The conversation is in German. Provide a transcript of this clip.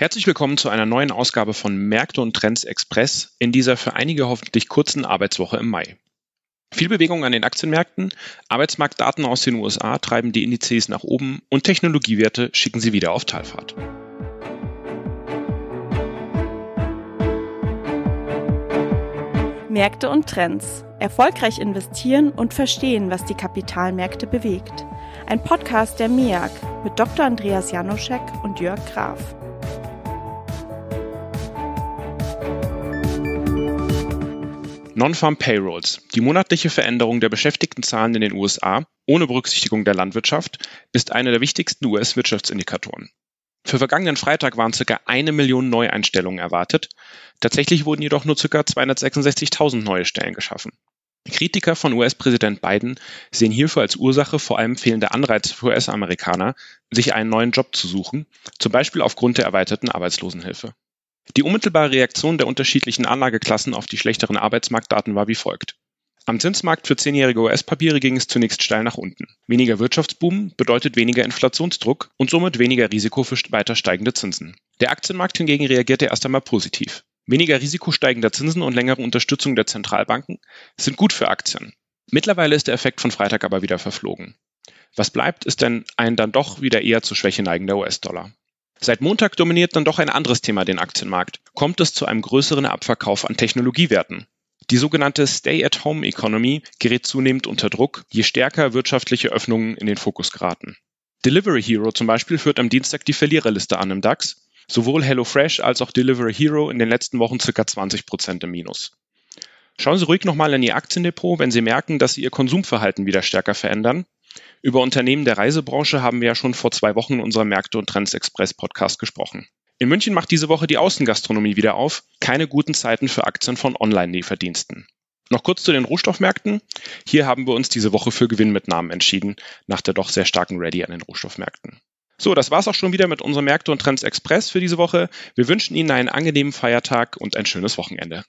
Herzlich willkommen zu einer neuen Ausgabe von Märkte und Trends Express in dieser für einige hoffentlich kurzen Arbeitswoche im Mai. Viel Bewegung an den Aktienmärkten, Arbeitsmarktdaten aus den USA treiben die Indizes nach oben und Technologiewerte schicken sie wieder auf Talfahrt. Märkte und Trends. Erfolgreich investieren und verstehen, was die Kapitalmärkte bewegt. Ein Podcast der MEAG mit Dr. Andreas Janoschek und Jörg Graf. Non-Farm Payrolls, die monatliche Veränderung der Beschäftigtenzahlen in den USA ohne Berücksichtigung der Landwirtschaft, ist einer der wichtigsten US-Wirtschaftsindikatoren. Für vergangenen Freitag waren ca. eine Million Neueinstellungen erwartet. Tatsächlich wurden jedoch nur ca. 266.000 neue Stellen geschaffen. Kritiker von US-Präsident Biden sehen hierfür als Ursache vor allem fehlende Anreize für US-Amerikaner, sich einen neuen Job zu suchen, zum Beispiel aufgrund der erweiterten Arbeitslosenhilfe. Die unmittelbare Reaktion der unterschiedlichen Anlageklassen auf die schlechteren Arbeitsmarktdaten war wie folgt. Am Zinsmarkt für zehnjährige US-Papiere ging es zunächst steil nach unten. Weniger Wirtschaftsboom bedeutet weniger Inflationsdruck und somit weniger Risiko für weiter steigende Zinsen. Der Aktienmarkt hingegen reagierte erst einmal positiv. Weniger Risiko steigender Zinsen und längere Unterstützung der Zentralbanken sind gut für Aktien. Mittlerweile ist der Effekt von Freitag aber wieder verflogen. Was bleibt, ist denn ein dann doch wieder eher zur Schwäche neigender US-Dollar. Seit Montag dominiert dann doch ein anderes Thema den Aktienmarkt. Kommt es zu einem größeren Abverkauf an Technologiewerten? Die sogenannte Stay-at-Home-Economy gerät zunehmend unter Druck, je stärker wirtschaftliche Öffnungen in den Fokus geraten. Delivery Hero zum Beispiel führt am Dienstag die Verliererliste an im DAX. Sowohl HelloFresh als auch Delivery Hero in den letzten Wochen ca. 20 Prozent im Minus. Schauen Sie ruhig nochmal in Ihr Aktiendepot, wenn Sie merken, dass Sie Ihr Konsumverhalten wieder stärker verändern. Über Unternehmen der Reisebranche haben wir ja schon vor zwei Wochen in unserem Märkte und Trends Express Podcast gesprochen. In München macht diese Woche die Außengastronomie wieder auf. Keine guten Zeiten für Aktien von Online-Lieferdiensten. Noch kurz zu den Rohstoffmärkten. Hier haben wir uns diese Woche für Gewinnmitnahmen entschieden, nach der doch sehr starken Ready an den Rohstoffmärkten. So, das war's auch schon wieder mit unserem Märkte und Trends Express für diese Woche. Wir wünschen Ihnen einen angenehmen Feiertag und ein schönes Wochenende.